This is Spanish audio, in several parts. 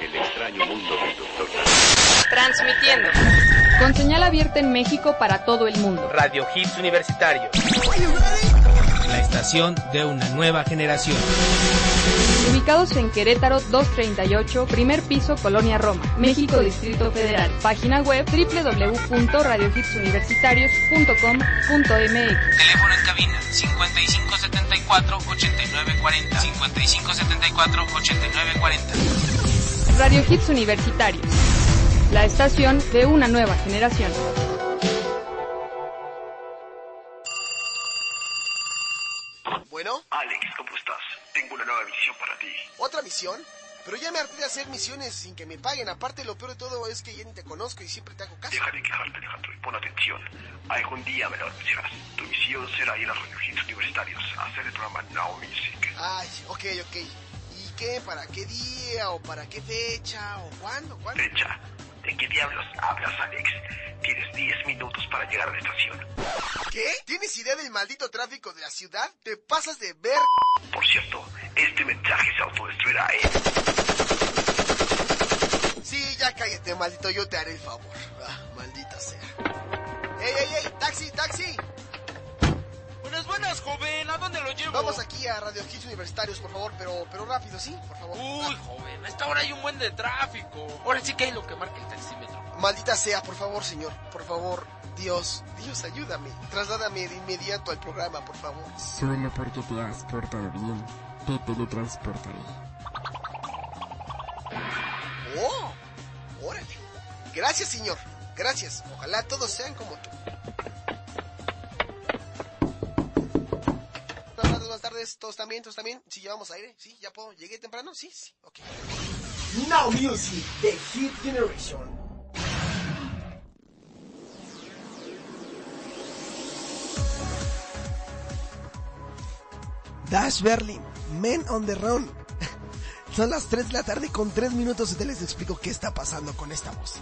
El extraño mundo del doctor. Transmitiendo. Con señal abierta en México para todo el mundo. Radio Hits Universitario. La estación de una nueva generación. Ubicados en Querétaro 238, primer piso, Colonia Roma, México, Distrito Federal. Página web www.radiohitsuniversitarios.com.mx. Teléfono en cabina 5574-8940. 5574-8940. Radio Hits Universitarios. La estación de una nueva generación. Misión? Pero ya me harté de hacer misiones sin que me paguen. Aparte, lo peor de todo es que ya ni te conozco y siempre te hago caso. Deja de quejarte, Alejandro, y pon atención. Algún día me lo anunciarás. Tu misión será ir a Radio Hits Universitarios a hacer el programa Now Music. Ay, ok, ok. ¿Y qué? ¿Para qué día? ¿O para qué fecha? ¿O cuándo? ¿Cuándo? Fecha. ¿De qué diablos hablas, Alex? Tienes 10 minutos para llegar a la estación. Maldito tráfico de la ciudad? ¿Te pasas de ver? Por cierto, este mensaje se autodestruirá, ¿eh? Sí, ya cállate, maldito. Yo te haré el favor. Ah, maldita sea. ¡Ey, ey, ey! ¡Taxi, taxi! Buenas, buenas, joven. ¿A dónde lo llevo? Vamos aquí a Radio Hits Universitarios, por favor, pero, pero rápido, ¿sí? Por favor. Uy, joven, a esta hora hay un buen de tráfico. Ahora sí que hay lo que marca el taxímetro. Maldita sea, por favor, señor. Por favor, Dios, Dios, ayúdame. Trasládame de inmediato al programa, por favor. Solo porque te has portado bien, te teletransportaré. ¡Oh! ¡Órale! Gracias, señor. Gracias. Ojalá todos sean como tú. Buenas tardes, buenas tardes. ¿Todos también? ¿Todos también? ¿Sí llevamos aire? ¿Sí? ¿Ya puedo? ¿Llegué temprano? Sí, sí. Ok. Now Music, The Hit Generation. Dash Berlin, Men on the Run. Son las 3 de la tarde con 3 minutos y te les explico qué está pasando con esta voz.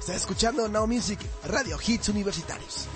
Está escuchando Now Music, Radio Hits Universitarios.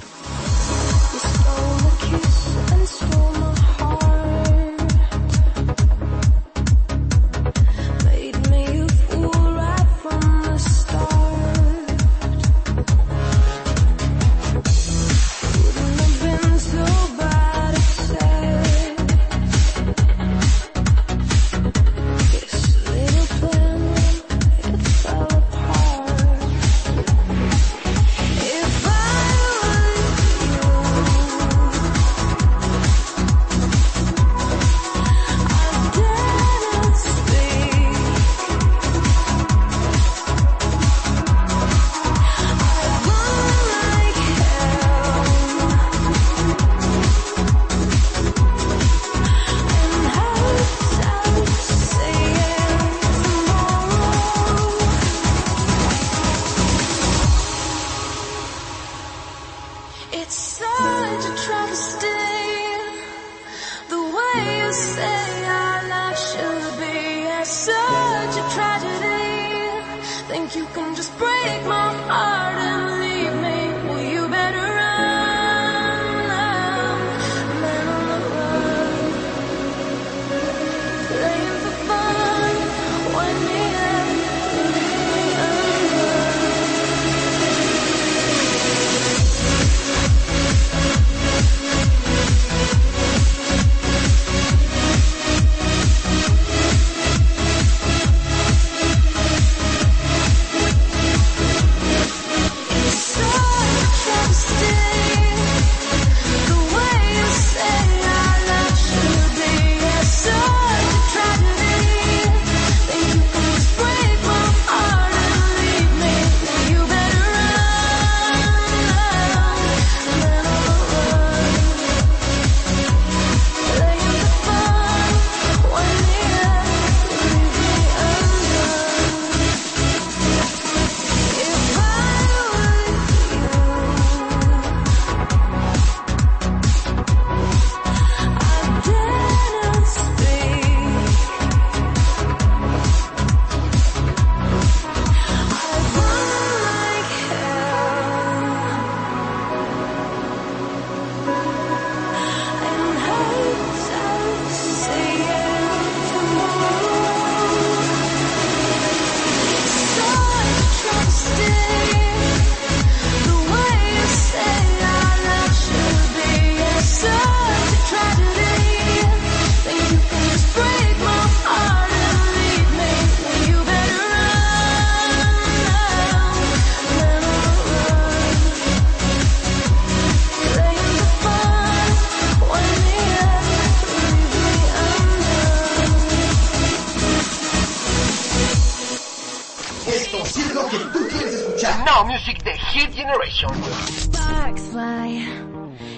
Now Music de Hit Generation. Sparks fly.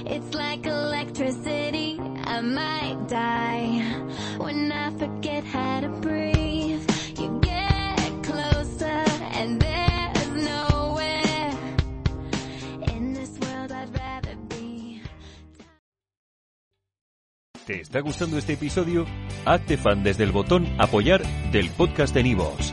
It's like electricity. I might die when I forget how to breathe. You get closer and there's nowhere in this world I'd rather be. ¿Te está gustando este episodio? Hazte fan desde el botón Apoyar del podcast de Nivos.